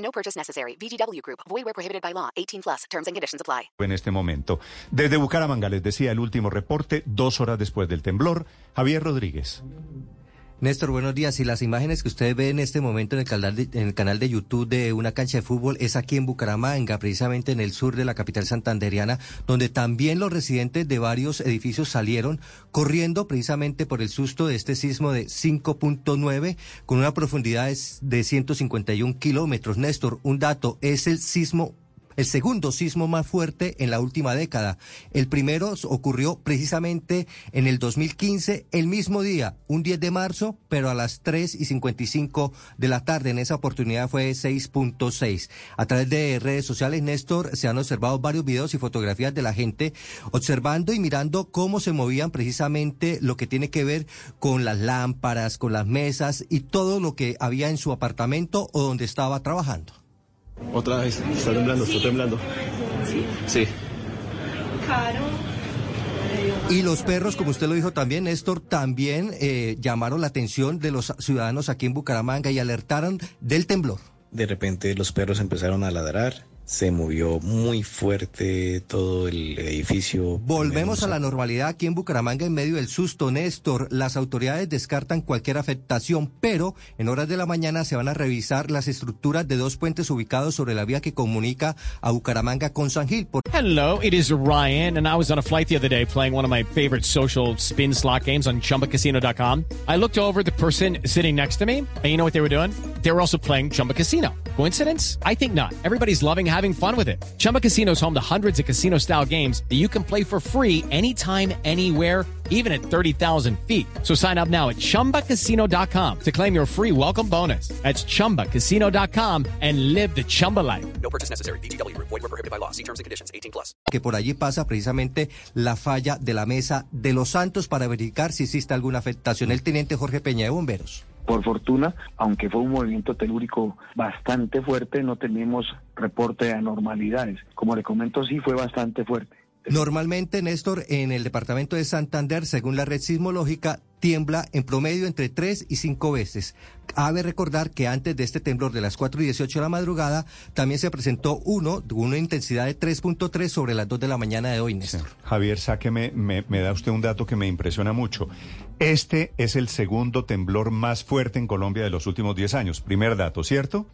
No purchase necessary. VGW Group. Void where prohibited by law. 18 plus. Terms and conditions apply. En este momento. Desde Bucaramanga les decía el último reporte, dos horas después del temblor. Javier Rodríguez. Néstor, buenos días. Y las imágenes que usted ve en este momento en el, canal de, en el canal de YouTube de una cancha de fútbol es aquí en Bucaramanga, precisamente en el sur de la capital santanderiana, donde también los residentes de varios edificios salieron corriendo precisamente por el susto de este sismo de 5.9 con una profundidad de 151 kilómetros. Néstor, un dato, es el sismo el segundo sismo más fuerte en la última década. El primero ocurrió precisamente en el 2015, el mismo día, un 10 de marzo, pero a las 3 y 55 de la tarde. En esa oportunidad fue 6.6. A través de redes sociales, Néstor, se han observado varios videos y fotografías de la gente observando y mirando cómo se movían precisamente lo que tiene que ver con las lámparas, con las mesas y todo lo que había en su apartamento o donde estaba trabajando. Otra vez, está temblando, está temblando. Sí. Y los perros, como usted lo dijo también, Néstor, también eh, llamaron la atención de los ciudadanos aquí en Bucaramanga y alertaron del temblor. De repente los perros empezaron a ladrar, se movió muy fuerte todo el edificio. Volvemos a la normalidad aquí en Bucaramanga en medio del susto, Néstor. Las autoridades descartan cualquier afectación, pero en horas de la mañana se van a revisar las estructuras de dos puentes ubicados sobre la vía que comunica a Bucaramanga con San Gil. Por... Hello, it is Ryan, and I was on a flight the other day playing one of my favorite social spin slot games on chumbacasino.com. I looked over the person sitting next to me, and you know what they were doing? They were also playing Chumba Casino. Coincidence? I think not. Everybody's loving having fun with it. Chumba Casino is home to hundreds of casino style games that you can play for free anytime, anywhere, even at 30,000 feet. So sign up now at chumbacasino.com to claim your free welcome bonus. That's chumbacasino.com and live the Chumba life. No purchase necessary. VGW Group. Void where prohibited by law. See terms and conditions. 18 plus. Que por allí pasa precisamente la falla de la mesa de los Santos para verificar si existe alguna afectación. El teniente Jorge Peña de Bomberos. Por fortuna, aunque fue un movimiento telúrico bastante fuerte, no tenemos reporte de anormalidades. Como le comento, sí fue bastante fuerte. Normalmente, Néstor, en el departamento de Santander, según la red sismológica, tiembla en promedio entre 3 y 5 veces. Cabe recordar que antes de este temblor de las 4 y 18 de la madrugada, también se presentó uno de una intensidad de 3.3 sobre las 2 de la mañana de hoy, Néstor. Sí. Javier, sáqueme, me, me da usted un dato que me impresiona mucho. Este es el segundo temblor más fuerte en Colombia de los últimos 10 años. Primer dato, ¿cierto?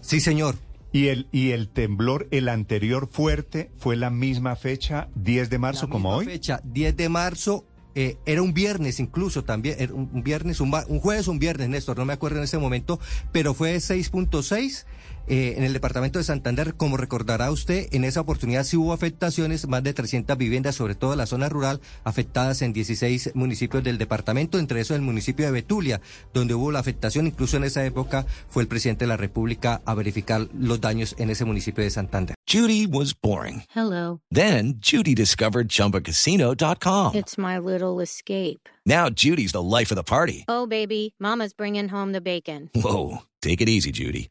Sí, señor. Y el, y el temblor, el anterior fuerte, fue la misma fecha, 10 de marzo, la como misma hoy. fecha, 10 de marzo. Eh, era un viernes incluso también, era un viernes, un, un jueves un viernes, Néstor, no me acuerdo en ese momento, pero fue 6.6 eh, en el departamento de Santander. Como recordará usted, en esa oportunidad sí hubo afectaciones, más de 300 viviendas, sobre todo en la zona rural, afectadas en 16 municipios del departamento, entre esos el municipio de Betulia, donde hubo la afectación. Incluso en esa época fue el presidente de la República a verificar los daños en ese municipio de Santander. Judy was boring. Hello. Then Judy discovered chumbacasino.com. It's my little escape. Now Judy's the life of the party. Oh, baby, Mama's bringing home the bacon. Whoa. Take it easy, Judy.